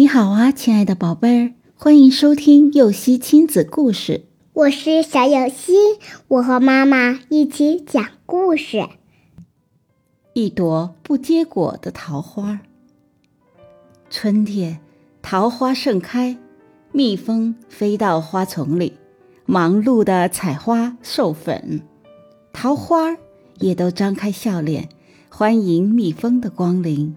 你好啊，亲爱的宝贝儿，欢迎收听幼熙亲子故事。我是小幼熙，我和妈妈一起讲故事。一朵不结果的桃花。春天，桃花盛开，蜜蜂飞到花丛里，忙碌的采花授粉，桃花也都张开笑脸，欢迎蜜蜂的光临。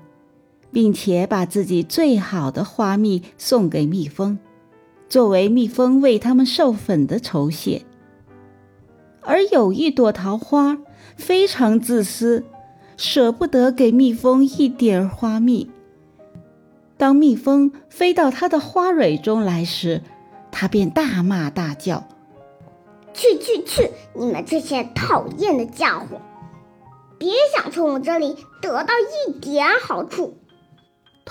并且把自己最好的花蜜送给蜜蜂，作为蜜蜂为它们授粉的酬谢。而有一朵桃花非常自私，舍不得给蜜蜂一点花蜜。当蜜蜂飞到它的花蕊中来时，它便大骂大叫：“去去去！你们这些讨厌的家伙，别想从我这里得到一点好处！”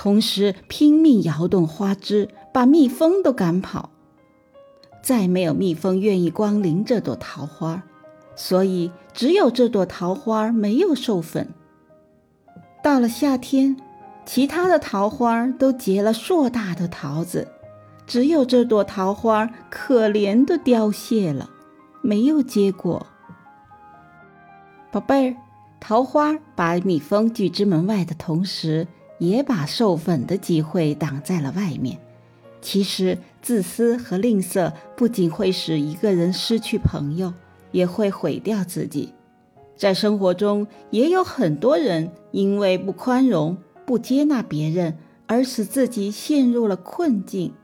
同时拼命摇动花枝，把蜜蜂都赶跑。再没有蜜蜂愿意光临这朵桃花，所以只有这朵桃花没有授粉。到了夏天，其他的桃花都结了硕大的桃子，只有这朵桃花可怜的凋谢了，没有结果。宝贝儿，桃花把蜜蜂拒之门外的同时。也把授粉的机会挡在了外面。其实，自私和吝啬不仅会使一个人失去朋友，也会毁掉自己。在生活中，也有很多人因为不宽容、不接纳别人，而使自己陷入了困境。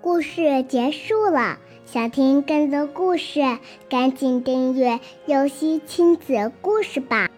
故事结束了，想听更多故事，赶紧订阅“游戏亲子故事”吧。